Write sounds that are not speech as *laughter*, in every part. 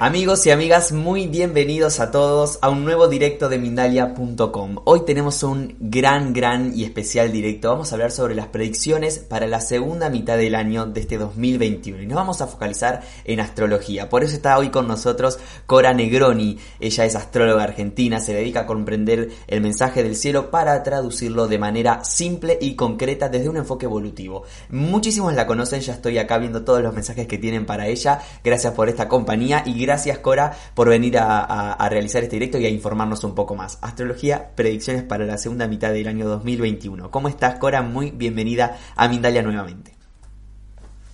Amigos y amigas, muy bienvenidos a todos a un nuevo directo de Mindalia.com. Hoy tenemos un gran, gran y especial directo. Vamos a hablar sobre las predicciones para la segunda mitad del año de este 2021 y nos vamos a focalizar en astrología. Por eso está hoy con nosotros Cora Negroni. Ella es astróloga argentina, se dedica a comprender el mensaje del cielo para traducirlo de manera simple y concreta desde un enfoque evolutivo. Muchísimos la conocen, ya estoy acá viendo todos los mensajes que tienen para ella. Gracias por esta compañía y gracias Cora por venir a, realizar este directo y a informarnos un poco más. Astrología, predicciones para la segunda mitad del año 2021. ¿Cómo estás Cora? Muy bienvenida a Mindalia nuevamente.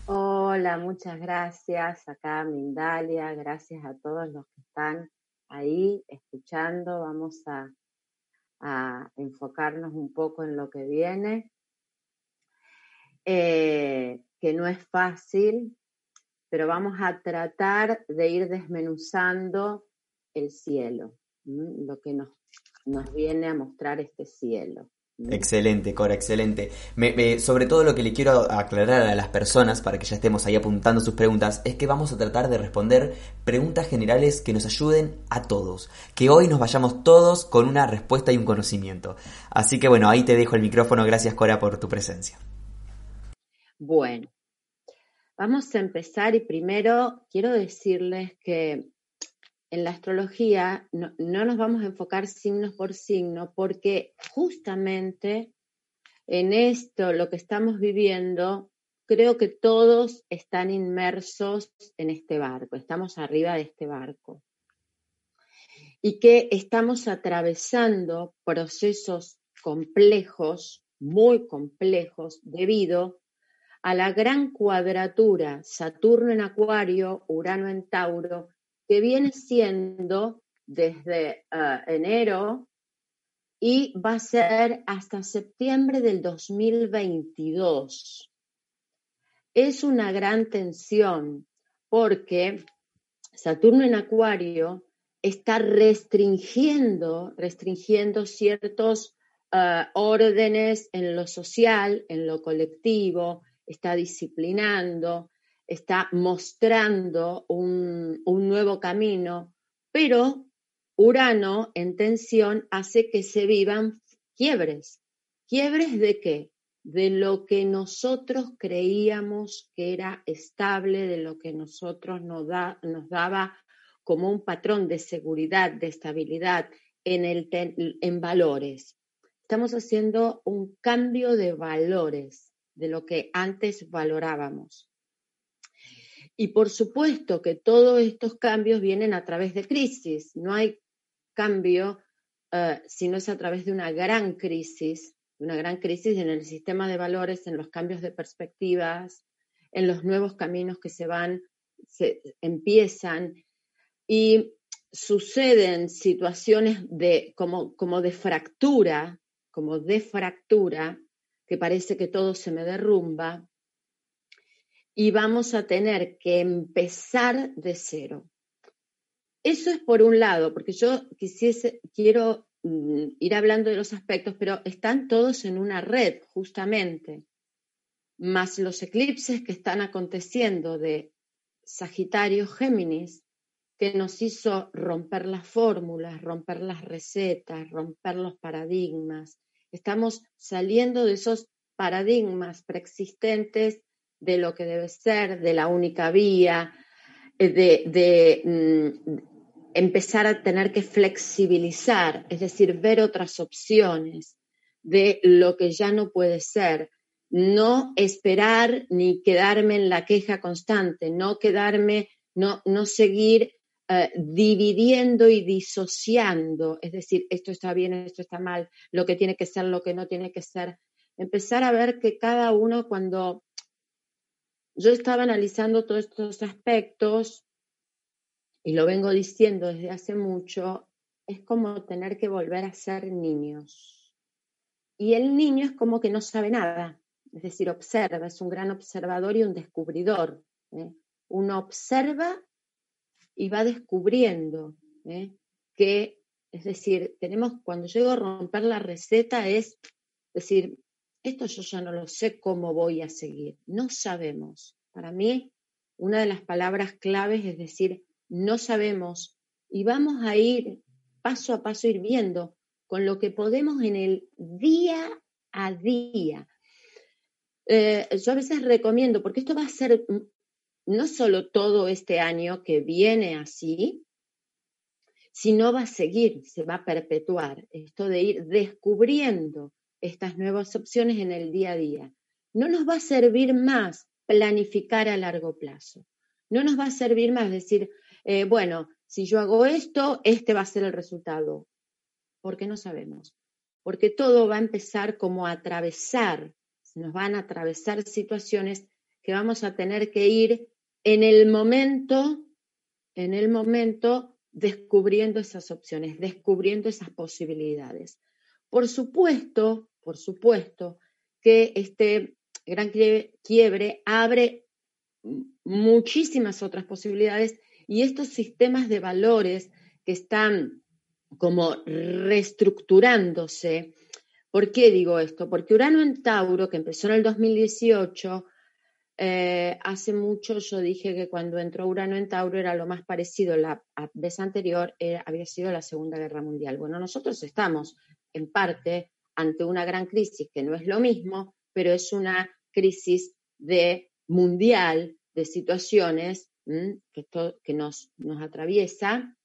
Hola, muchas gracias acá Mindalia, gracias a todos los que están ahí escuchando. Vamos a, enfocarnos un poco en lo que viene. Eh, que no es fácil, pero vamos a tratar de ir desmenuzando el cielo, lo que nos, nos viene a mostrar este cielo. Excelente, Cora, excelente. sobre todo lo que le quiero aclarar a las personas, para que ya estemos ahí apuntando sus preguntas, es que vamos a tratar de responder preguntas generales que nos ayuden a todos. Que hoy nos vayamos todos con una respuesta y un conocimiento. Así que bueno, ahí te dejo el micrófono. Gracias, Cora, por tu presencia. Bueno, Vamos a empezar y primero quiero decirles que en la astrología no, nos vamos a enfocar signo por signo porque justamente en esto, lo que estamos viviendo, creo que todos están inmersos en este barco, estamos arriba de este barco. Y que estamos atravesando procesos complejos, muy complejos, debido a la gran cuadratura Saturno en Acuario, Urano en Tauro, que viene siendo desde eh, enero y va a ser hasta septiembre del 2022. Es una gran tensión porque Saturno en Acuario está restringiendo, restringiendo ciertos eh, órdenes en lo social, en lo colectivo, está disciplinando, está mostrando un, nuevo camino, pero Urano en tensión hace que se vivan quiebres. ¿Quiebres de qué? De lo que nosotros creíamos que era estable, de lo que nosotros nos, nos daba como un patrón de seguridad, de estabilidad en, el, en valores. Estamos haciendo un cambio de valores de lo que antes valorábamos. Y por supuesto que todos estos cambios vienen a través de crisis. No hay cambio uh, si no es a través de una gran crisis, una gran crisis en el sistema de valores, en los cambios de perspectivas, en los nuevos caminos que se van, se empiezan y suceden situaciones de, como, como de fractura, como de fractura, que parece que todo se me derrumba, y vamos a tener que empezar de cero. Eso es por un lado, porque yo quisiese, quiero mm, ir hablando de los aspectos, pero están todos en una red, justamente, más los eclipses que están aconteciendo de Sagitario Géminis, que nos hizo romper las fórmulas, romper las recetas, romper los paradigmas, Estamos saliendo de esos paradigmas preexistentes de lo que debe ser, de la única vía, eh, de, mm, empezar a tener que flexibilizar, es decir, ver otras opciones de lo que ya no puede ser, no esperar ni quedarme en la queja constante, no quedarme, no, no seguir eh, dividiendo y disociando, es decir, esto está bien, esto está mal, lo que tiene que ser, lo que no tiene que ser. Empezar a ver que cada uno cuando yo estaba analizando todos estos aspectos, y lo vengo diciendo desde hace mucho, es como tener que volver a ser niños. Y el niño es como que no sabe nada, es decir, observa, es un gran observador y un descubridor. ¿eh? Uno observa y va descubriendo ¿eh? que, es decir, tenemos, cuando llego a romper la receta es decir, esto yo ya no lo sé cómo voy a seguir, no sabemos. Para mí, una de las palabras claves es decir, no sabemos y vamos a ir paso a paso, ir viendo con lo que podemos en el día a día. Eh, yo a veces recomiendo, porque esto va a ser no solo todo este año que viene así, sino va a seguir, se va a perpetuar esto de ir descubriendo estas nuevas opciones en el día a día. No nos va a servir más planificar a largo plazo. No nos va a servir más decir, eh, bueno, si yo hago esto, este va a ser el resultado. Porque no sabemos. Porque todo va a empezar como a atravesar, nos van a atravesar situaciones que vamos a tener que ir en el momento, en el momento, descubriendo esas opciones, descubriendo esas posibilidades. Por supuesto, por supuesto que este gran quiebre abre muchísimas otras posibilidades y estos sistemas de valores que están como reestructurándose. ¿Por qué digo esto? Porque Urano en Tauro, que empezó en el 2018, eh, hace mucho yo dije que cuando entró Urano en Tauro era lo más parecido, la vez anterior había sido la Segunda Guerra Mundial. Bueno, nosotros estamos en parte ante una gran crisis que no es lo mismo, pero es una crisis de mundial de situaciones que, nos atraviesa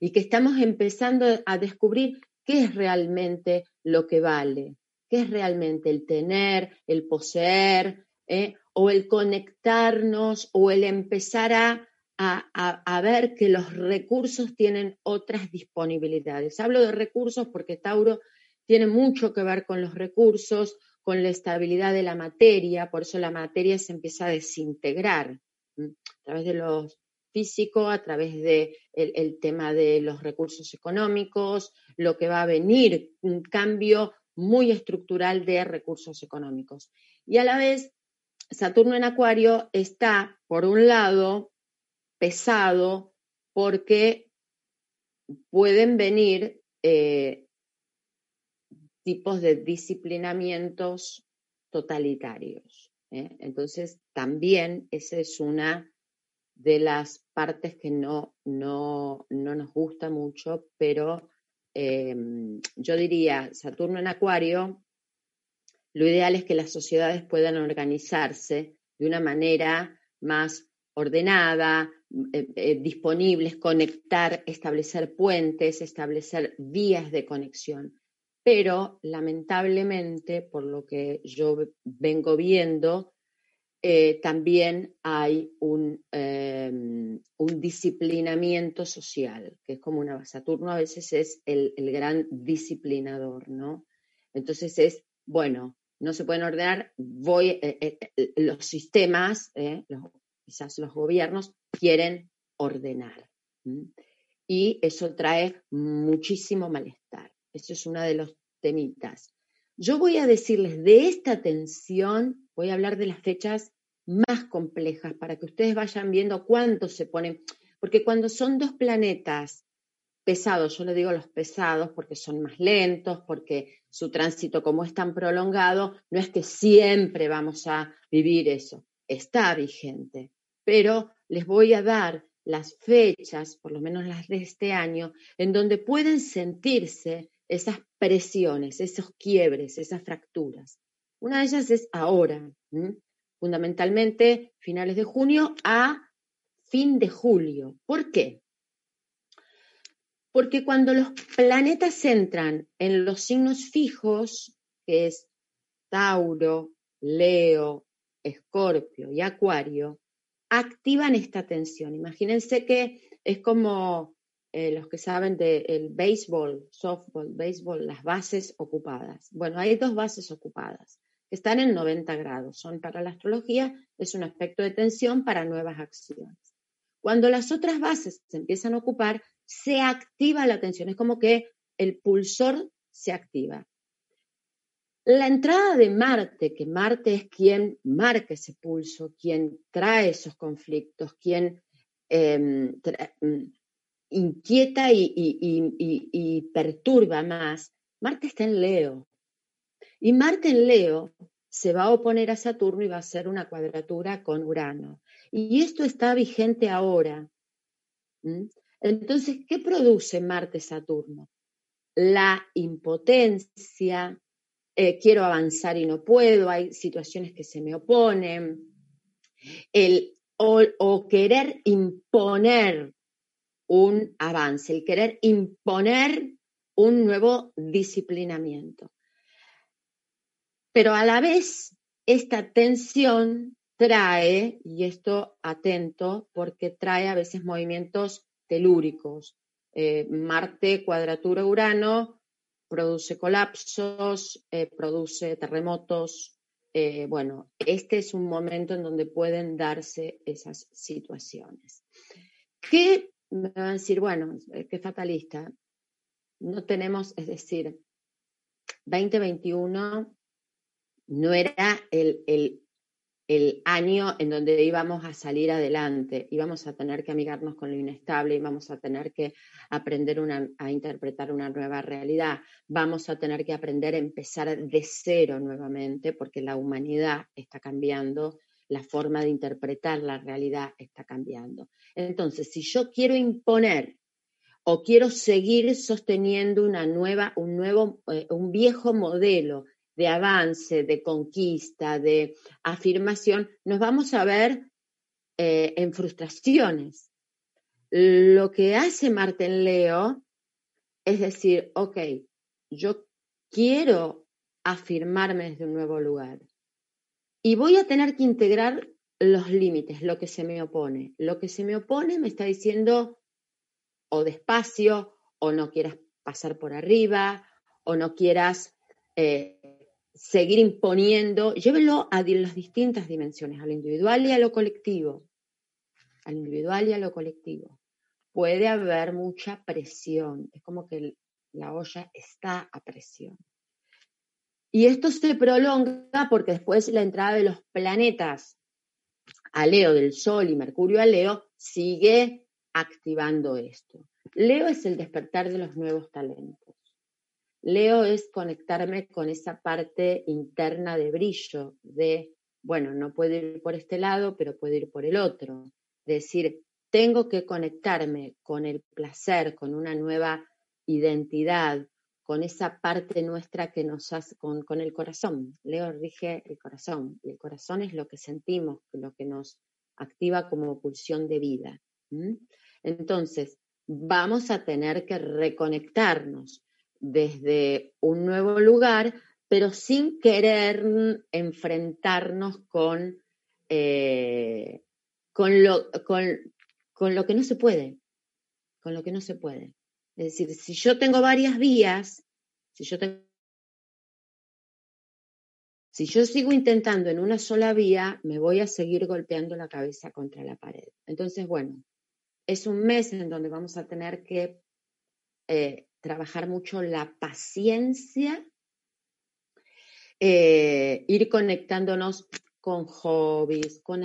y que estamos empezando a descubrir qué es realmente lo que vale, qué es realmente el tener, el poseer, ¿eh? o el conectarnos, o el empezar a, a, a, ver que los recursos tienen otras disponibilidades. Hablo de recursos porque Tauro tiene mucho que ver con los recursos, con la estabilidad de la materia, por eso la materia se empieza a desintegrar a través de los físico, a través del de el tema de los recursos económicos, lo que va a venir, un cambio muy estructural de recursos económicos. Y a la vez, Saturno en Acuario está, por un lado, pesado porque pueden venir eh, tipos de disciplinamientos totalitarios. ¿eh? Entonces, también esa es una de las partes que no, no, no nos gusta mucho, pero em, yo diría, Saturno en Acuario, lo ideal es que las sociedades puedan organizarse de una manera más ordenada, eh, eh, disponibles, conectar, establecer puentes, establecer vías de conexión pero lamentablemente, por lo que yo vengo viendo, eh, también hay un, em, un, disciplinamiento social, que es como una... Saturno a veces es el, gran disciplinador, ¿no? Entonces es, bueno, no se pueden ordenar, voy, eh, eh, los sistemas, quizás los gobiernos, quieren ordenar. Y eso trae muchísimo malestar. Eso es uno de los temitas. Yo voy a decirles de esta tensión, voy a hablar de las fechas más complejas para que ustedes vayan viendo cuánto se ponen, porque cuando son dos planetas pesados, yo le digo los pesados porque son más lentos, porque su tránsito como es tan prolongado, no es que siempre vamos a vivir eso, está vigente, pero les voy a dar las fechas, por lo menos las de este año, en donde pueden sentirse esas presiones, esos quiebres, esas fracturas. Una de ellas es ahora, fundamentalmente finales de junio a fin de julio. ¿Por qué? Porque cuando los planetas entran en los signos fijos, que es Tauro, Leo, Escorpio y Acuario, activan esta tensión. Imagínense que Es como eh, los que saben del béisbol, softball, béisbol, las bases ocupadas. Bueno, hay dos bases ocupadas que están en 90 grados. Son para la astrología, es un aspecto de tensión para nuevas acciones. Cuando las otras bases se empiezan a ocupar, se activa la tensión. Es como que el pulsor se activa. La entrada de Marte, que Marte es quien marca ese pulso, quien trae esos conflictos, quien em, mm, inquieta y, perturba más, Marte está en Leo. Y Marte en Leo se va a oponer a Saturno y va a hacer una cuadratura con Urano. Y esto está vigente ahora. Entonces, ¿qué produce Marte-Saturno? La impotencia, eh, quiero avanzar y no puedo, hay situaciones que se me oponen, el, o, querer imponer un avance, el querer imponer un nuevo disciplinamiento. Pero a la vez, esta tensión trae, y esto atento, porque trae a veces movimientos telúricos. Eh, Marte, cuadratura Urano, produce colapsos, eh, produce terremotos. Eh, bueno, este es un momento en donde pueden darse esas situaciones. ¿Qué me van a decir? Bueno, qué fatalista. No tenemos, es decir, 2021 no era el, el el año en donde íbamos a salir adelante, íbamos a tener que amigarnos con lo inestable, íbamos a tener que aprender a interpretar una nueva realidad, vamos a tener que aprender a empezar de cero nuevamente porque la humanidad está cambiando, la forma de interpretar la realidad está cambiando. Entonces, si yo quiero imponer o quiero seguir sosteniendo una nueva, un nuevo, eh, un viejo modelo de avance, de conquista, de afirmación, nos vamos a ver eh, en frustraciones. Lo que hace Martín Leo es decir, ok, yo quiero afirmarme desde un nuevo lugar y voy a tener que integrar los límites, lo que se me opone. Lo que se me opone me está diciendo o despacio, o no quieras pasar por arriba, o no quieras eh, seguir imponiendo, llévelo a las distintas dimensiones, a lo individual y a lo colectivo. Al individual y a lo colectivo. Puede haber mucha presión, es como que la olla está a presión. Y esto se prolonga porque después la entrada de los planetas a Leo, del Sol y Mercurio a Leo, sigue activando esto. Leo es el despertar de los nuevos talentos. Leo es conectarme con esa parte interna de brillo, de, bueno, no puedo ir por este lado, pero puedo ir por el otro. decir, tengo que conectarme con el placer, con una nueva identidad, con esa parte nuestra que nos hace, con, con el corazón. Leo rige el corazón, y el corazón es lo que sentimos, lo que nos activa como pulsión de vida. Entonces, vamos a tener que reconectarnos desde un nuevo lugar, pero sin querer enfrentarnos con, eh, con, lo, con, lo que no se puede, con lo que no se puede. Es decir, si yo tengo varias vías, si yo si yo sigo intentando en una sola vía, me voy a seguir golpeando la cabeza contra la pared. Entonces, bueno, es un mes en donde vamos a tener que eh, trabajar mucho la paciencia, eh, ir conectándonos con hobbies, con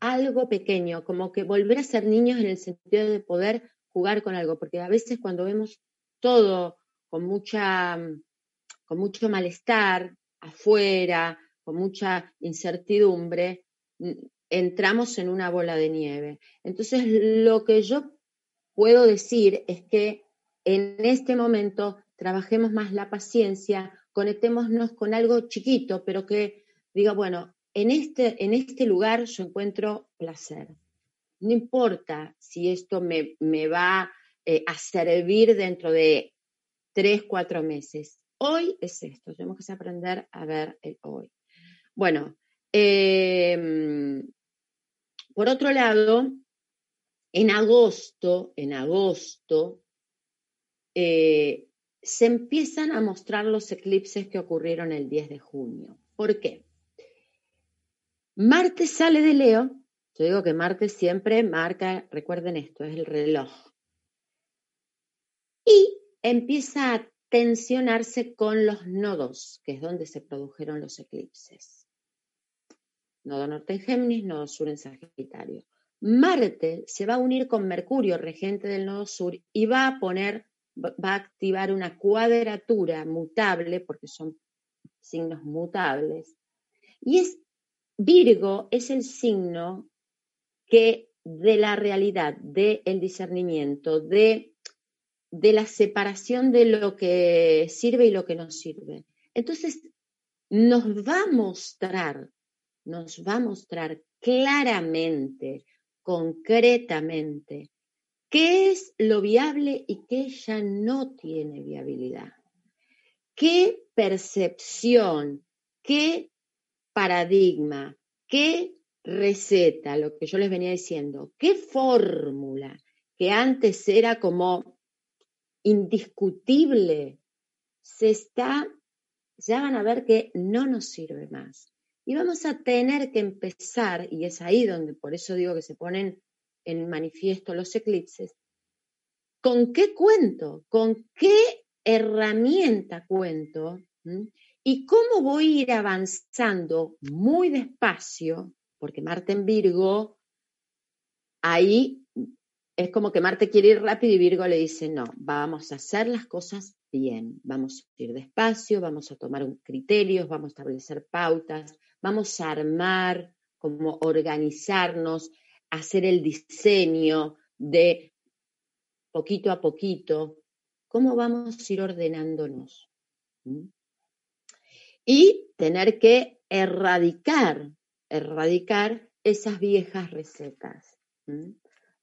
algo pequeño, como que volver a ser niños en el sentido de poder jugar con algo, porque a veces cuando vemos todo con mucha con mucho malestar afuera, con mucha incertidumbre, entramos en una bola de nieve. Entonces, lo que yo puedo decir es que en este momento trabajemos más la paciencia, conectémonos con algo chiquito, pero que diga, bueno, en este, en este lugar yo encuentro placer. No importa si esto me, va eh, a servir dentro de tres, cuatro meses. Hoy es esto, tenemos que aprender a ver el hoy. Bueno, em, por otro lado, en agosto, en agosto, eh, se empiezan a mostrar los eclipses que ocurrieron el 10 de junio. ¿Por qué? Marte sale de Leo. Yo digo que Marte siempre marca, recuerden esto, es el reloj. Y empieza a tensionarse con los nodos, que es donde se produjeron los eclipses. Nodo norte en Géminis, nodo sur en Sagitario. Marte se va a unir con Mercurio, regente del nodo sur, y va a poner, va a activar una cuadratura mutable, porque son signos mutables. Y es Virgo es el signo que de la realidad, del discernimiento, de, de la separación de lo que sirve y lo que no sirve. Entonces, nos va a mostrar, nos va a mostrar claramente concretamente qué es lo viable y qué ya no tiene viabilidad. ¿Qué percepción, qué paradigma, qué receta, lo que yo les venía diciendo, qué fórmula que antes era como indiscutible, se está, ya van a ver que no nos sirve más. Y vamos a tener que empezar, y es ahí donde por eso digo que se ponen en manifiesto los eclipses, ¿con qué cuento? ¿Con qué herramienta cuento? ¿Mm? ¿Y cómo voy a ir avanzando muy despacio? Porque Marte en Virgo, ahí es como que Marte quiere ir rápido y Virgo le dice, no, vamos a hacer las cosas bien, vamos a ir despacio, vamos a tomar criterios, vamos a establecer pautas, vamos a armar, como organizarnos, hacer el diseño de poquito a poquito, cómo vamos a ir ordenándonos. ¿Mm? Y tener que erradicar, erradicar esas viejas recetas. ¿Mm?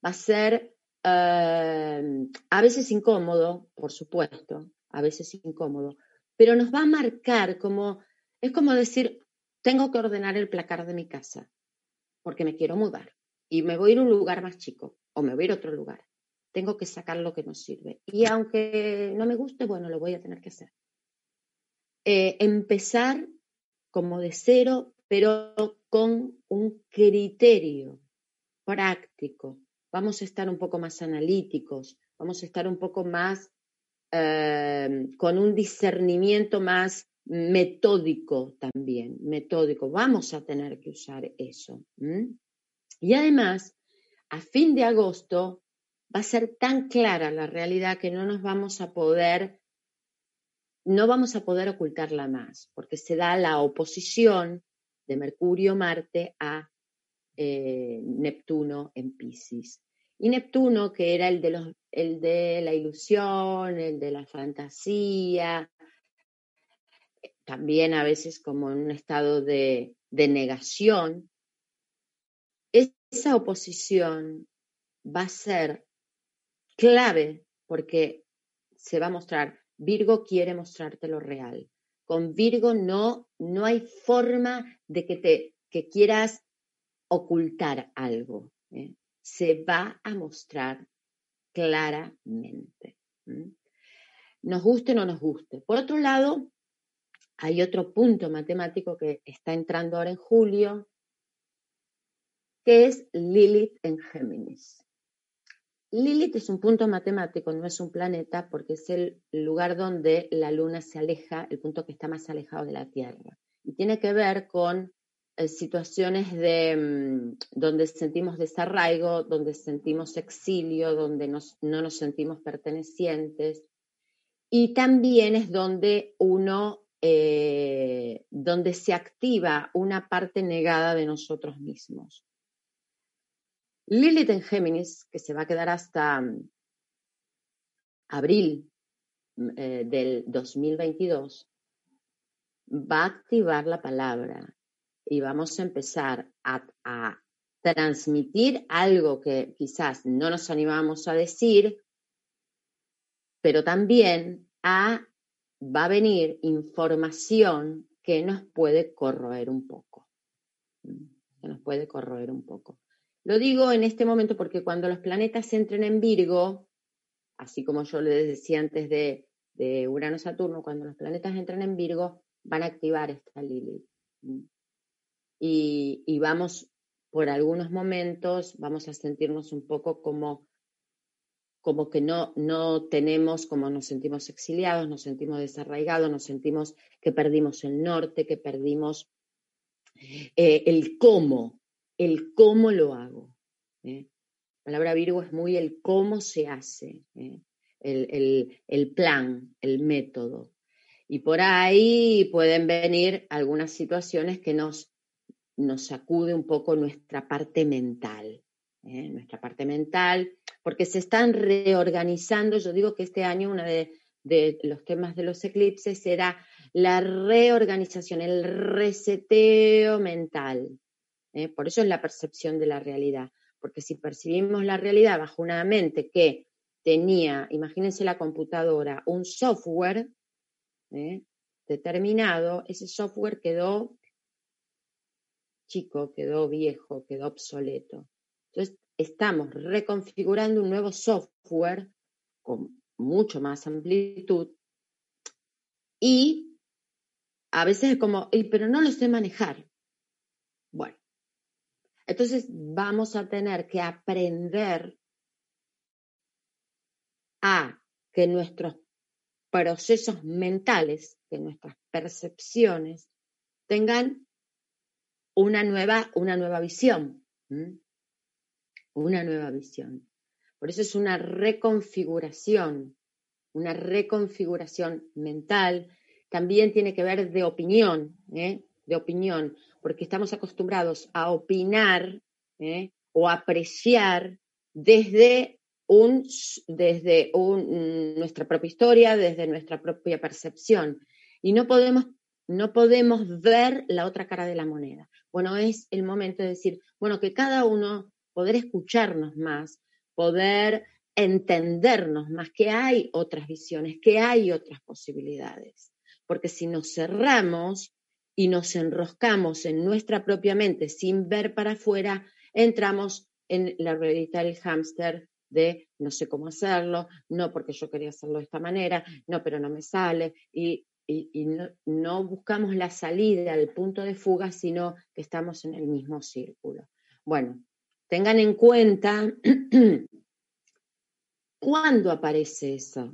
Va a ser eh, a veces incómodo, por supuesto, a veces incómodo, pero nos va a marcar como, es como decir, tengo que ordenar el placar de mi casa porque me quiero mudar y me voy a ir a un lugar más chico o me voy a ir a otro lugar. Tengo que sacar lo que no sirve. Y aunque no me guste, bueno, lo voy a tener que hacer. Eh, empezar como de cero, pero con un criterio práctico. Vamos a estar un poco más analíticos, vamos a estar un poco más eh, con un discernimiento más metódico también, metódico. Vamos a tener que usar eso. Y además, a fin de agosto va a ser tan clara la realidad que no nos vamos a poder, no vamos a poder ocultarla más, porque se da la oposición de Mercurio-Marte a eh, Neptuno en Pisces. Y Neptuno, que era el de, los, el de la ilusión, el de la fantasía, también a veces como en un estado de, negación, esa oposición va a ser clave porque se va a mostrar, Virgo quiere mostrarte lo real. Con Virgo no, no hay forma de que, te, que quieras ocultar algo. ¿eh? Se va a mostrar claramente. Nos guste o no nos guste. Por otro lado, hay otro punto matemático que está entrando ahora en julio, que es Lilith en Géminis. Lilith es un punto matemático, no es un planeta, porque es el lugar donde la Luna se aleja, el punto que está más alejado de la Tierra. Y tiene que ver con eh, situaciones de, mm, donde sentimos desarraigo, donde sentimos exilio, donde no nos sentimos pertenecientes. Y también es donde uno eh, donde se activa una parte negada de nosotros mismos. Lilith en Géminis, que se va a quedar hasta mm, abril mm, eh, del 2022, va a activar la palabra y vamos a empezar a, a transmitir algo que quizás no nos animamos a decir, pero también a va a venir información que nos puede corroer un poco. Que nos puede corroer un poco. Lo digo en este momento porque cuando los planetas entren en Virgo, así como yo les decía antes de, Urano-Saturno, cuando los planetas entran en Virgo, van a activar esta Lilith. Y, y, vamos, por algunos momentos, vamos a sentirnos un poco como, como que no, no tenemos, como nos sentimos exiliados, nos sentimos desarraigados, nos sentimos que perdimos el norte, que perdimos eh, el cómo, el cómo lo hago. ¿eh? La palabra Virgo es muy el cómo se hace, ¿eh? el, plan, el método. Y por ahí pueden venir algunas situaciones que nos, nos sacude un poco nuestra parte mental. Nuestra parte mental, porque se están reorganizando. Yo digo que este año uno de, de los temas de los eclipses será la reorganización, el reseteo mental. ¿Eh? Por eso es la percepción de la realidad, porque si percibimos la realidad bajo una mente que tenía, imagínense la computadora, un software ¿eh? determinado, ese software quedó chico, quedó viejo, quedó obsoleto. Entonces, estamos reconfigurando un nuevo software con mucho más amplitud y a veces es como, pero no lo sé manejar. Bueno, entonces vamos a tener que aprender a que nuestros procesos mentales, que nuestras percepciones tengan una nueva, una nueva visión. Una nueva visión. Por eso es una reconfiguración, una reconfiguración mental. También tiene que ver de opinión, ¿eh? de opinión porque estamos acostumbrados a opinar ¿eh? o apreciar desde, un, desde nuestra propia historia, desde nuestra propia percepción. Y no podemos, no podemos ver la otra cara de la moneda. Bueno, es el momento de decir, bueno, que cada uno poder escucharnos más, poder entendernos más, que hay otras visiones, que hay otras posibilidades. Porque si nos cerramos, y nos enroscamos en nuestra propia mente sin ver para afuera, entramos en la ruedita del hámster de no sé cómo hacerlo, no porque yo quería hacerlo de esta manera, no, pero no me sale, y, no, buscamos la salida, el punto de fuga, sino que estamos en el mismo círculo. Bueno, tengan en cuenta *clears throat* cuándo aparece eso,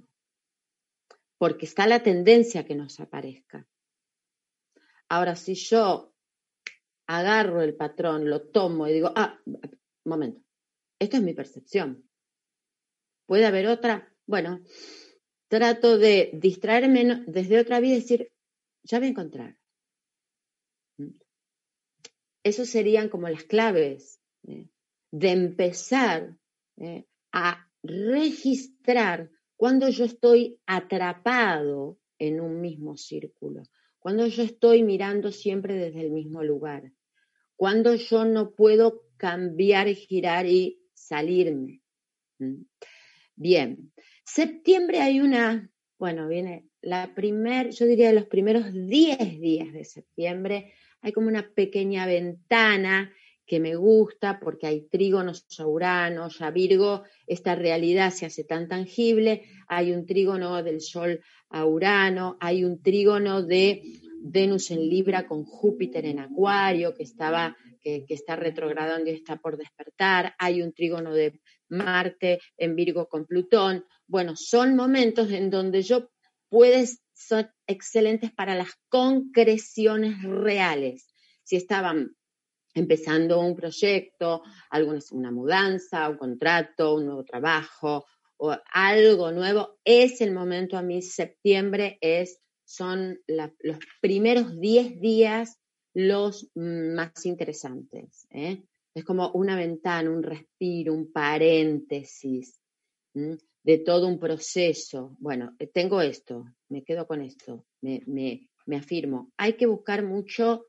porque está la tendencia que nos aparezca. Ahora, si yo agarro el patrón, lo tomo y digo, ah, momento, esto es mi percepción. ¿Puede haber otra? Bueno, trato de distraerme desde otra vida y decir, ya voy a encontrar. ¿Mm? Esas serían como las claves ¿eh? de empezar ¿eh? a registrar cuando yo estoy atrapado en un mismo círculo cuando yo estoy mirando siempre desde el mismo lugar, cuando yo no puedo cambiar girar y salirme. ¿Mm? Bien, septiembre hay una, bueno, viene la primer, yo diría los primeros 10 días de septiembre, hay como una pequeña ventana que me gusta porque hay trígonos a Urano, ya Virgo, esta realidad se hace tan tangible, hay un trígono del Sol a Urano, hay un trígono de Venus en Libra con Júpiter en Acuario, que, estaba, que, está retrogradando y está por despertar, hay un trígono de Marte en Virgo con Plutón. Bueno, son momentos en donde yo puedes, son excelentes para las concreciones reales. Si estaban empezando un proyecto, alguna, una mudanza, un contrato, un nuevo trabajo o algo nuevo, es el momento a mí, septiembre es, son los primeros 10 días los más interesantes. ¿eh? Es como una ventana, un respiro, un paréntesis de todo un proceso. Bueno, tengo esto, me quedo con esto, me, me afirmo. Hay que buscar mucho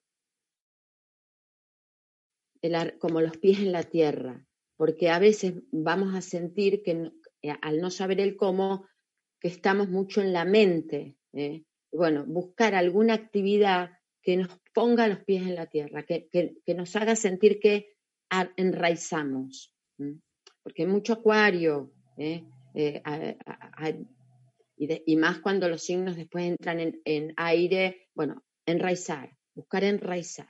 como los pies en la tierra, porque a veces vamos a sentir que al no saber el cómo, que estamos mucho en la mente. ¿eh? Bueno, buscar alguna actividad que nos ponga los pies en la tierra, que, nos haga sentir que enraizamos, porque hay mucho acuario, ¿eh? Eh, y, más cuando los signos después entran en, en aire, bueno, enraizar, buscar enraizar.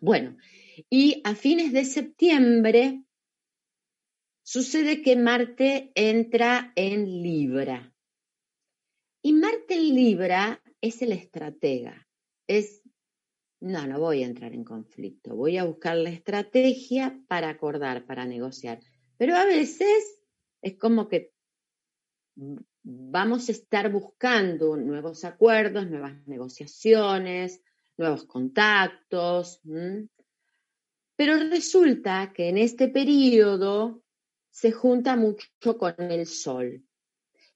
Bueno, y a fines de septiembre sucede que Marte entra en Libra. Y Marte en Libra es el estratega, es, no, no voy a entrar en conflicto, voy a buscar la estrategia para acordar, para negociar. Pero a veces es como que vamos a estar buscando nuevos acuerdos, nuevas negociaciones, nuevos contactos. Pero resulta que en este periodo se junta mucho con el Sol.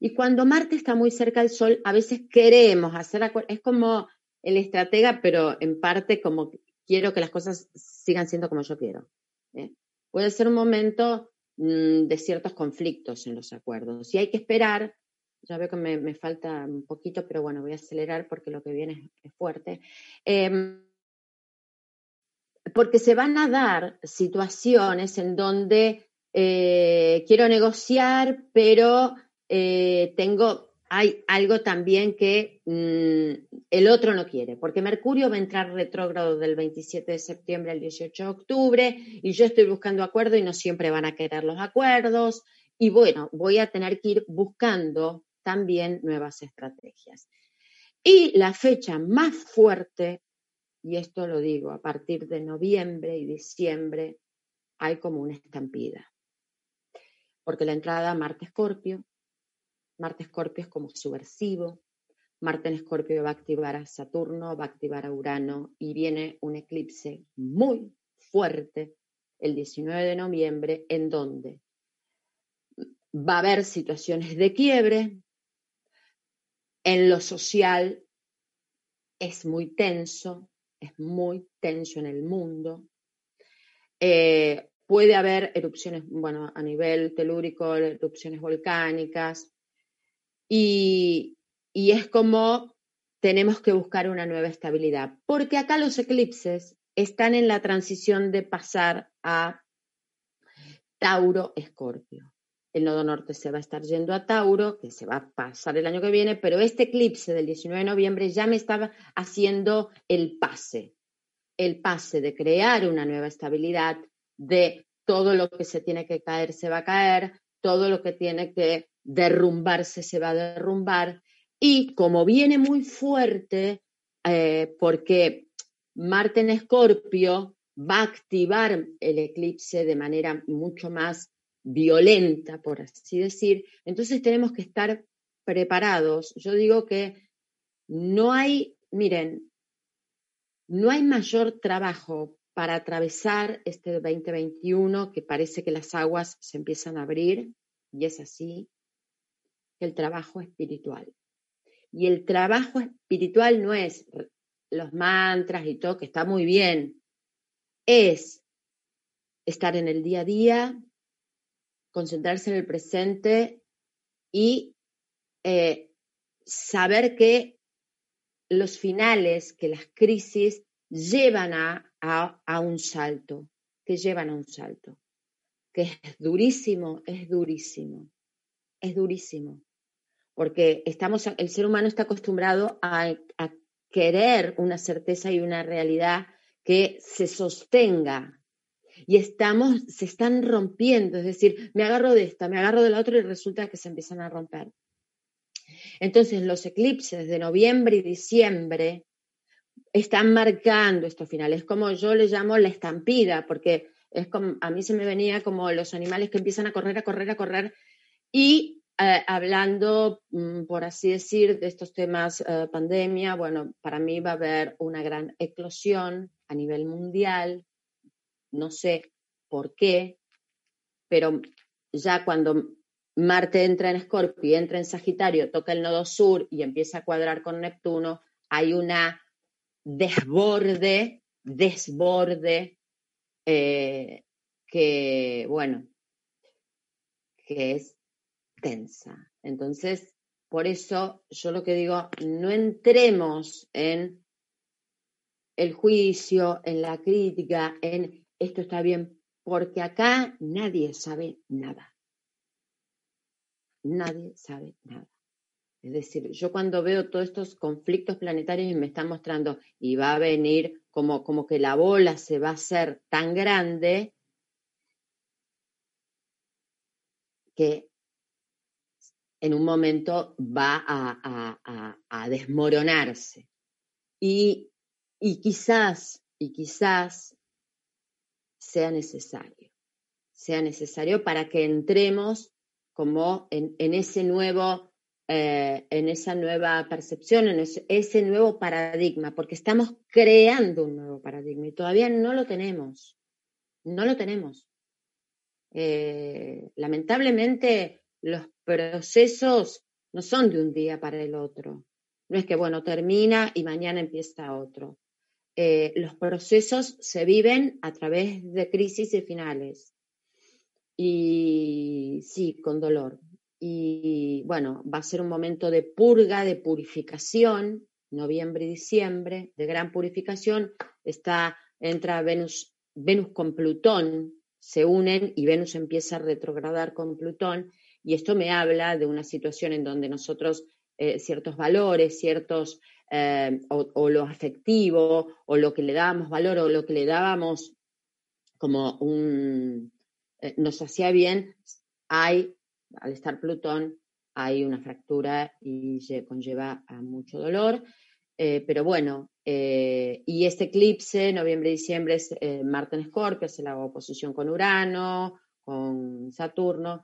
Y cuando Marte está muy cerca del Sol, a veces queremos hacer acuerdos. Es como el estratega, pero en parte como quiero que las cosas sigan siendo como yo quiero. ¿eh? Puede ser un momento mm, de ciertos conflictos en los acuerdos. Y hay que esperar ya veo que me, falta un poquito, pero bueno, voy a acelerar porque lo que viene es, fuerte. Em, porque se van a dar situaciones en donde eh, quiero negociar, pero eh, tengo, hay algo también que mm, el otro no quiere, porque Mercurio va a entrar retrógrado del 27 de septiembre al 18 de octubre y yo estoy buscando acuerdo y no siempre van a querer los acuerdos. Y bueno, voy a tener que ir buscando también nuevas estrategias. Y la fecha más fuerte, y esto lo digo, a partir de noviembre y diciembre hay como una estampida. Porque la entrada Marte Escorpio, Marte Escorpio es como subversivo, Marte en Escorpio va a activar a Saturno, va a activar a Urano y viene un eclipse muy fuerte el 19 de noviembre en donde va a haber situaciones de quiebre, en lo social es muy tenso, es muy tenso en el mundo. Eh, puede haber erupciones, bueno, a nivel telúrico, erupciones volcánicas, y, y es como tenemos que buscar una nueva estabilidad, porque acá los eclipses están en la transición de pasar a Tauro-Escorpio el nodo norte se va a estar yendo a Tauro, que se va a pasar el año que viene, pero este eclipse del 19 de noviembre ya me estaba haciendo el pase, el pase de crear una nueva estabilidad, de todo lo que se tiene que caer se va a caer, todo lo que tiene que derrumbarse se va a derrumbar. Y como viene muy fuerte, eh, porque Marte en Escorpio va a activar el eclipse de manera mucho más violenta, por así decir, entonces tenemos que estar preparados. Yo digo que no hay, miren, no hay mayor trabajo para atravesar este 2021 que parece que las aguas se empiezan a abrir, y es así, el trabajo espiritual. Y el trabajo espiritual no es los mantras y todo, que está muy bien, es estar en el día a día, concentrarse en el presente y eh, saber que los finales, que las crisis llevan a, a, un salto, que llevan a un salto, que es durísimo, es durísimo, es durísimo, porque estamos, el ser humano está acostumbrado a, a querer una certeza y una realidad que se sostenga y estamos, se están rompiendo, es decir, me agarro de esta, me agarro de la otra y resulta que se empiezan a romper. Entonces, los eclipses de noviembre y diciembre están marcando estos finales, como yo le llamo la estampida, porque es como, a mí se me venía como los animales que empiezan a correr, a correr, a correr, y eh, hablando, mm, por así decir, de estos temas eh, pandemia, bueno, para mí va a haber una gran eclosión a nivel mundial. No sé por qué, pero ya cuando Marte entra en Escorpio entra en Sagitario, toca el nodo sur y empieza a cuadrar con Neptuno, hay una desborde, desborde, eh, que, bueno, que es tensa. Entonces, por eso yo lo que digo, no entremos en el juicio, en la crítica, en esto está bien, porque acá nadie sabe nada. Nadie sabe nada. Es decir, yo cuando veo todos estos conflictos planetarios y me están mostrando y va a venir como, como que la bola se va a hacer tan grande que en un momento va a, desmoronarse. Y, quizás, y quizás sea necesario, sea necesario para que entremos como en, ese nuevo, eh, en esa nueva percepción, en ese, nuevo paradigma, porque estamos creando un nuevo paradigma y todavía no lo tenemos, no lo tenemos. Eh, lamentablemente los procesos no son de un día para el otro. No es que, bueno, termina y mañana empieza otro. Eh, los procesos se viven a través de crisis y finales. Y sí, con dolor. Y bueno, va a ser un momento de purga, de purificación, noviembre y diciembre, de gran purificación. Está, entra Venus, Venus con Plutón, se unen y Venus empieza a retrogradar con Plutón y esto me habla de una situación en donde nosotros eh, ciertos valores, ciertos, eh, o, lo afectivo, o lo que le dábamos valor, o lo que le dábamos como un, eh, nos hacía bien, hay, al estar Plutón, hay una fractura y se conlleva mucho dolor. pero bueno, y este eclipse, noviembre-diciembre, es Marte en Escorpio, hace la oposición con Urano, con Saturno.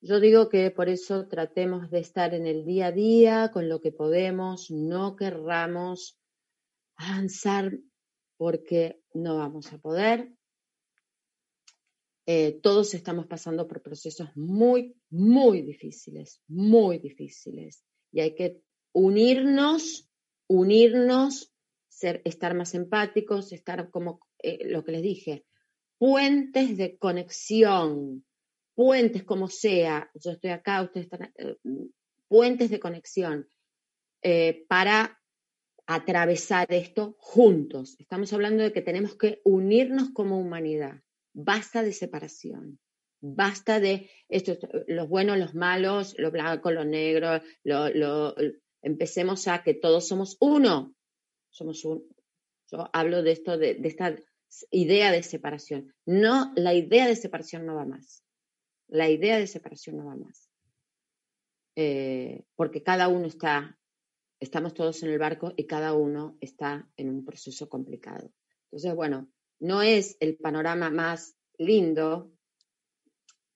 Yo digo que por eso tratemos de estar en el día a día con lo que podemos, no querramos avanzar porque no vamos a poder. Eh, todos estamos pasando por procesos muy, muy difíciles, muy difíciles. Y hay que unirnos, unirnos, ser, estar más empáticos, estar como eh, lo que les dije, puentes de conexión, puentes como sea, yo estoy acá, ustedes están, eh, puentes de conexión para atravesar esto juntos. Estamos hablando de que tenemos que unirnos como humanidad. Basta de separación. Basta de esto, los buenos, los malos, lo blanco, lo negro, lo, empecemos a que todos somos uno. Somos uno. Yo hablo de esto, de esta idea de separación. No, la idea de separación no va más la idea de separación no va más. Eh, porque cada uno está, estamos todos en el barco y cada uno está en un proceso complicado. Entonces, bueno, no es el panorama más lindo,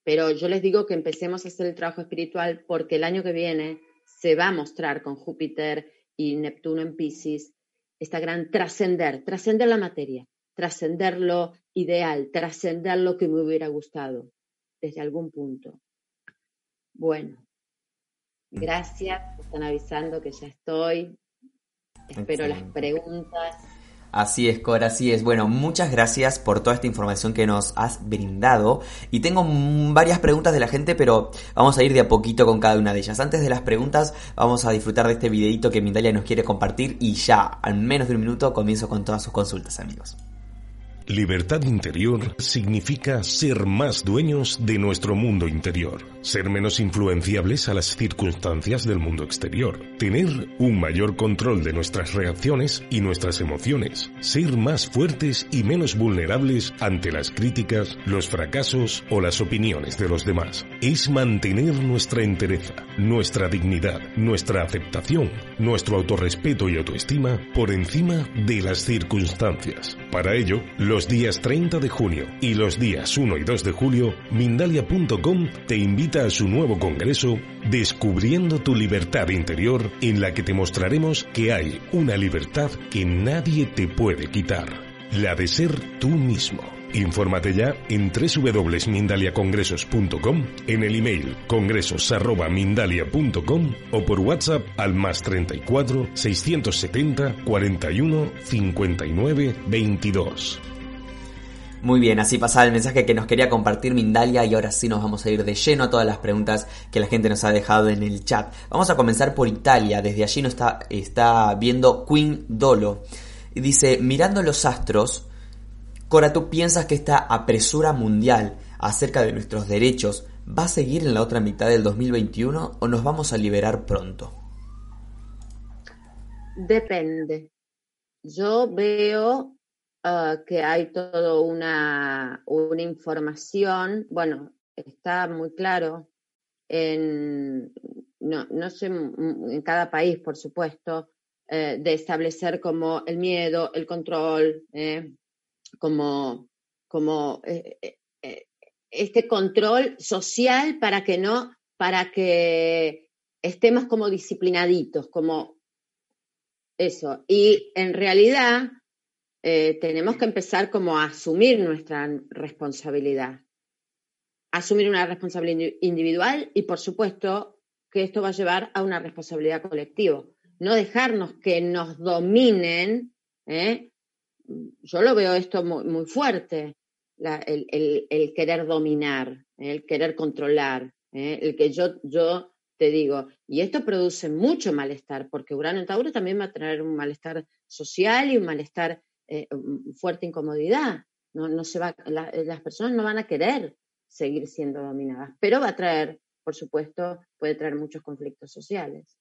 pero yo les digo que empecemos a hacer el trabajo espiritual porque el año que viene se va a mostrar con Júpiter y Neptuno en Pisces esta gran trascender, trascender la materia, trascender lo ideal, trascender lo que me hubiera gustado desde algún punto. Bueno, gracias, están avisando que ya estoy. Espero las preguntas. Así es, Cora, así es. Bueno, muchas gracias por toda esta información que nos has brindado. Y tengo varias preguntas de la gente, pero vamos a ir de a poquito con cada una de ellas. Antes de las preguntas, vamos a disfrutar de este videito que Mindalia nos quiere compartir y ya, al menos de un minuto, comienzo con todas sus consultas, amigos. Libertad interior significa ser más dueños de nuestro mundo interior, ser menos influenciables a las circunstancias del mundo exterior, tener un mayor control de nuestras reacciones y nuestras emociones, ser más fuertes y menos vulnerables ante las críticas, los fracasos o las opiniones de los demás. Es mantener nuestra entereza, nuestra dignidad, nuestra aceptación, nuestro autorrespeto y autoestima por encima de las circunstancias. Para ello, los días 30 de junio y los días 1 y 2 de julio, Mindalia.com te invita a su nuevo congreso Descubriendo tu libertad interior, en la que te mostraremos que hay una libertad que nadie te puede quitar, la de ser tú mismo. Infórmate ya en www.mindaliacongresos.com, en el email congresos.mindalia.com o por WhatsApp al más 34 670 41 59 22. Muy bien, así pasaba el mensaje que nos quería compartir Mindalia y ahora sí nos vamos a ir de lleno a todas las preguntas que la gente nos ha dejado en el chat. Vamos a comenzar por Italia, desde allí nos está, está viendo Queen Dolo. Y dice, mirando los astros, Cora, ¿tú piensas que esta apresura mundial acerca de nuestros derechos va a seguir en la otra mitad del 2021 o nos vamos a liberar pronto? Depende. Yo veo ah, que hay toda una, una información, bueno, está muy claro en, no, sé, en cada país, por supuesto, eh, de establecer como el miedo, el control, eh, como, como eh, este control social para que no, para que estemos como disciplinaditos, como eso. Y en realidad tenemos que empezar como a asumir nuestra responsabilidad asumir una responsabilidad individual y, por supuesto, que esto va a llevar a una responsabilidad colectiva. No dejarnos que nos dominen. ¿eh? Yo lo veo esto muy, fuerte, el, querer dominar, el querer controlar, ¿eh? el que yo, yo te digo, y esto produce mucho malestar, porque Urano en Tauro también va a tener un malestar social y un malestar, eh, fuerte incomodidad. No, no se va, las personas no van a querer seguir siendo dominadas. Pero va a traer, por supuesto, puede traer muchos conflictos sociales.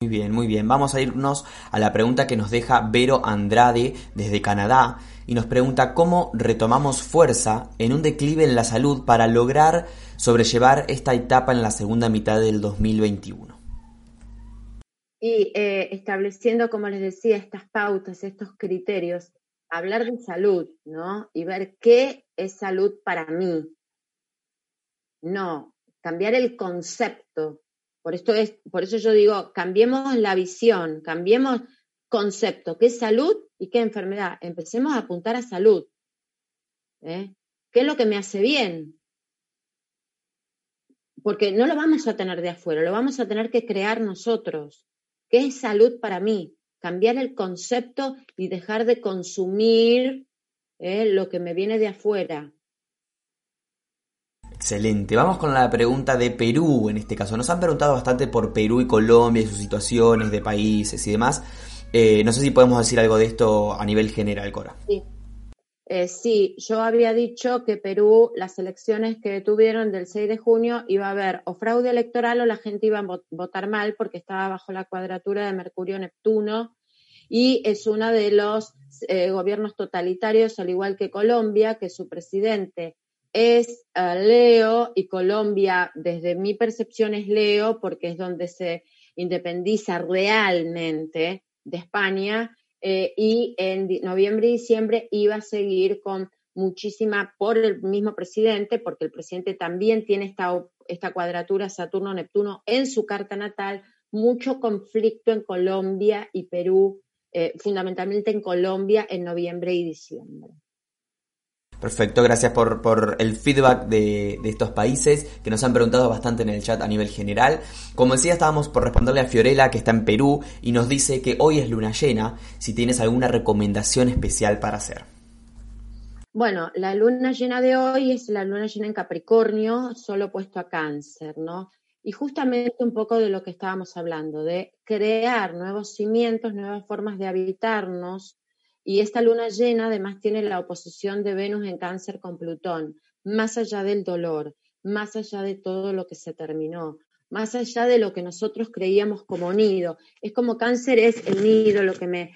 Muy bien, muy bien. Vamos a irnos a la pregunta que nos deja Vero Andrade desde Canadá y nos pregunta cómo retomamos fuerza en un declive en la salud para lograr sobrellevar esta etapa en la segunda mitad del 2021. Y eh, estableciendo, como les decía, estas pautas, estos criterios, hablar de salud, ¿no? Y ver qué es salud para mí, no, cambiar el concepto. Por, esto es, por eso yo digo, cambiemos la visión, cambiemos concepto, qué es salud y qué enfermedad. Empecemos a apuntar a salud. ¿eh? ¿Qué es lo que me hace bien? Porque no lo vamos a tener de afuera, lo vamos a tener que crear nosotros. ¿Qué es salud para mí? Cambiar el concepto y dejar de consumir ¿eh? lo que me viene de afuera. Excelente. Vamos con la pregunta de Perú en este caso. Nos han preguntado bastante por Perú y Colombia y sus situaciones de países y demás. Eh, no sé si podemos decir algo de esto a nivel general, Cora. Sí. Eh, sí, yo había dicho que Perú, las elecciones que tuvieron del 6 de junio, iba a haber o fraude electoral o la gente iba a votar mal porque estaba bajo la cuadratura de Mercurio-Neptuno y es uno de los eh, gobiernos totalitarios, al igual que Colombia, que su presidente es eh, Leo y Colombia, desde mi percepción es Leo porque es donde se independiza realmente de España eh, y en noviembre y diciembre iba a seguir con muchísima por el mismo presidente, porque el presidente también tiene esta, esta cuadratura Saturno-Neptuno en su carta natal, mucho conflicto en Colombia y Perú, eh, fundamentalmente en Colombia en noviembre y diciembre. Perfecto, gracias por, el feedback de, estos países que nos han preguntado bastante en el chat a nivel general. Como decía, estábamos por responderle a Fiorella que está en Perú y nos dice que hoy es luna llena, si tienes alguna recomendación especial para hacer. Bueno, la luna llena de hoy es la luna llena en Capricornio, solo puesto a cáncer, ¿no? Y justamente un poco de lo que estábamos hablando, de crear nuevos cimientos, nuevas formas de habitarnos, y esta luna llena además tiene la oposición de Venus en cáncer con Plutón, más allá del dolor, más allá de todo lo que se terminó, más allá de lo que nosotros creíamos como nido. Es como cáncer es el nido, lo que me,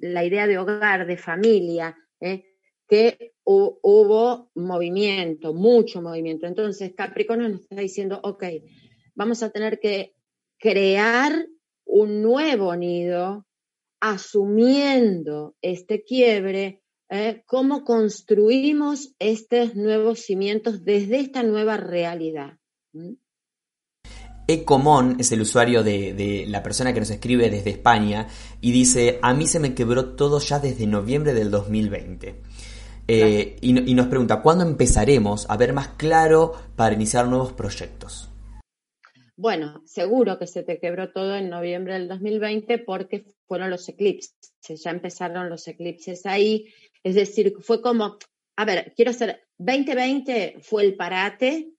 la idea de hogar, de familia, ¿eh? que hubo movimiento, mucho movimiento. Entonces Capricornio nos está diciendo, ok, vamos a tener que crear un nuevo nido asumiendo este quiebre, ¿eh? cómo construimos estos nuevos cimientos desde esta nueva realidad. ¿Mm? Ecomon es el usuario de, la persona que nos escribe desde España y dice, a mí se me quebró todo ya desde noviembre del 2020. Eh, y, y nos pregunta, ¿cuándo empezaremos a ver más claro para iniciar nuevos proyectos? Bueno, seguro que se te quebró todo en noviembre del 2020 porque fueron los eclipses, ya empezaron los eclipses ahí, es decir, fue como, a ver, quiero hacer, 2020 fue el parate,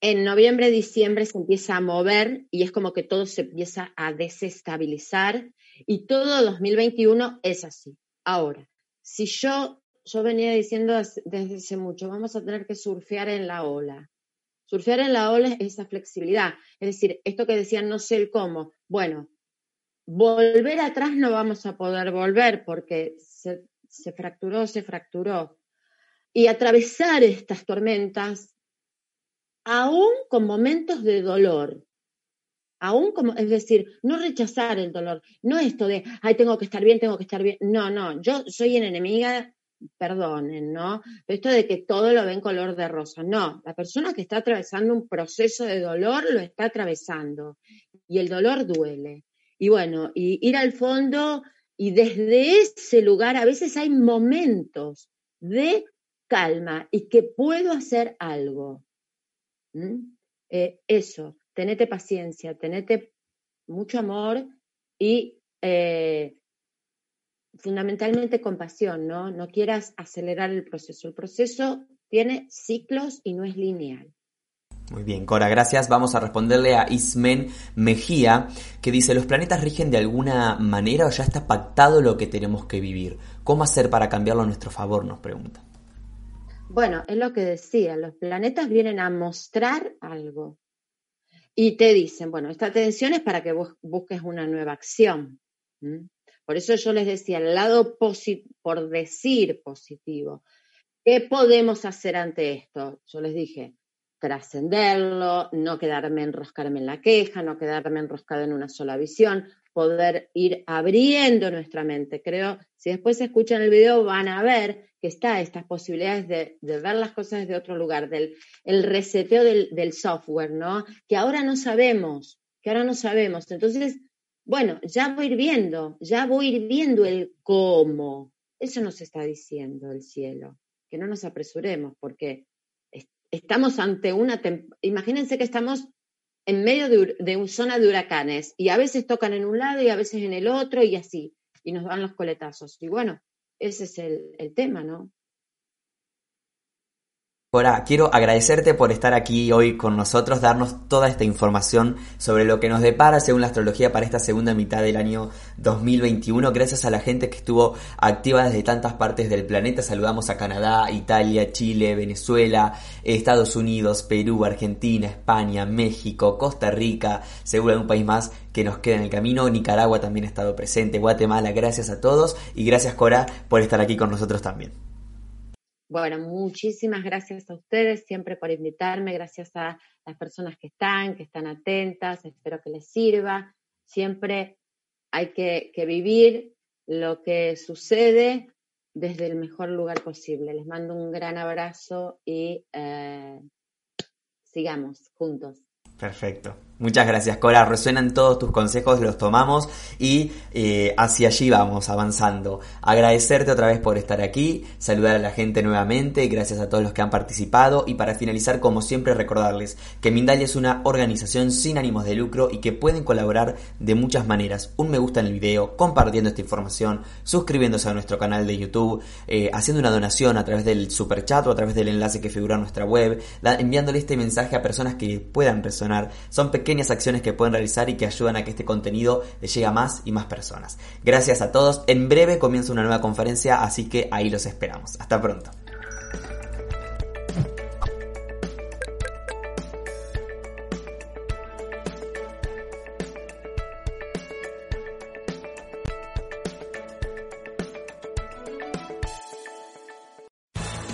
en noviembre, diciembre se empieza a mover y es como que todo se empieza a desestabilizar y todo 2021 es así. Ahora, si yo yo venía diciendo desde hace mucho, vamos a tener que surfear en la ola. Surfear en la ola es esa flexibilidad. Es decir, esto que decían, no sé el cómo. Bueno, volver atrás no vamos a poder volver porque se, se fracturó, se fracturó. Y atravesar estas tormentas, aún con momentos de dolor, aún como, es decir, no rechazar el dolor, no esto de, ay, tengo que estar bien, tengo que estar bien. No, no, yo soy en enemiga perdonen, ¿no? Esto de que todo lo ven color de rosa. No, la persona que está atravesando un proceso de dolor lo está atravesando y el dolor duele. Y bueno, y ir al fondo y desde ese lugar a veces hay momentos de calma y que puedo hacer algo. Eh, eso, tenete paciencia, tenete mucho amor y eh, fundamentalmente compasión, ¿no? No quieras acelerar el proceso. El proceso tiene ciclos y no es lineal. Muy bien, Cora, gracias. Vamos a responderle a Ismen Mejía, que dice, ¿los planetas rigen de alguna manera o ya está pactado lo que tenemos que vivir? ¿Cómo hacer para cambiarlo a nuestro favor? Nos pregunta. Bueno, es lo que decía, los planetas vienen a mostrar algo y te dicen, bueno, esta tensión es para que busques una nueva acción. Por eso yo les decía, el lado por decir positivo, ¿qué podemos hacer ante esto? Yo les dije, trascenderlo, no quedarme enroscarme en la queja, no quedarme enroscado en una sola visión, poder ir abriendo nuestra mente. Creo, si después escuchan el video van a ver que está estas posibilidades de, ver las cosas desde otro lugar, del el reseteo del, del software, ¿no? Que ahora no sabemos, que ahora no sabemos. Entonces, bueno, ya voy viendo, ya voy viendo el cómo. Eso nos está diciendo el cielo, que no nos apresuremos, porque estamos ante una... Imagínense que estamos en medio de, una zona de huracanes y a veces tocan en un lado y a veces en el otro y así, y nos dan los coletazos. Y bueno, ese es el tema, ¿no? Cora, quiero agradecerte por estar aquí hoy con nosotros, darnos toda esta información sobre lo que nos depara según la astrología para esta segunda mitad del año 2021. Gracias a la gente que estuvo activa desde tantas partes del planeta. Saludamos a Canadá, Italia, Chile, Venezuela, Estados Unidos, Perú, Argentina, España, México, Costa Rica, seguro un país más que nos queda en el camino. Nicaragua también ha estado presente, Guatemala. Gracias a todos y gracias Cora por estar aquí con nosotros también. Bueno, muchísimas gracias a ustedes siempre por invitarme, gracias a las personas que están, que están atentas, espero que les sirva. Siempre hay que, vivir lo que sucede desde el mejor lugar posible. Les mando un gran abrazo y eh, sigamos juntos. Perfecto. Muchas gracias, Cora. Resuenan todos tus consejos, los tomamos y eh, hacia allí vamos avanzando. Agradecerte otra vez por estar aquí, saludar a la gente nuevamente, gracias a todos los que han participado y para finalizar, como siempre, recordarles que Mindalia es una organización sin ánimos de lucro y que pueden colaborar de muchas maneras. Un me gusta en el video, compartiendo esta información, suscribiéndose a nuestro canal de YouTube, eh, haciendo una donación a través del super chat o a través del enlace que figura en nuestra web, enviándole este mensaje a personas que puedan resonar. Son pequeños pequeñas acciones que pueden realizar y que ayudan a que este contenido llegue a más y más personas. Gracias a todos. En breve comienza una nueva conferencia, así que ahí los esperamos. Hasta pronto.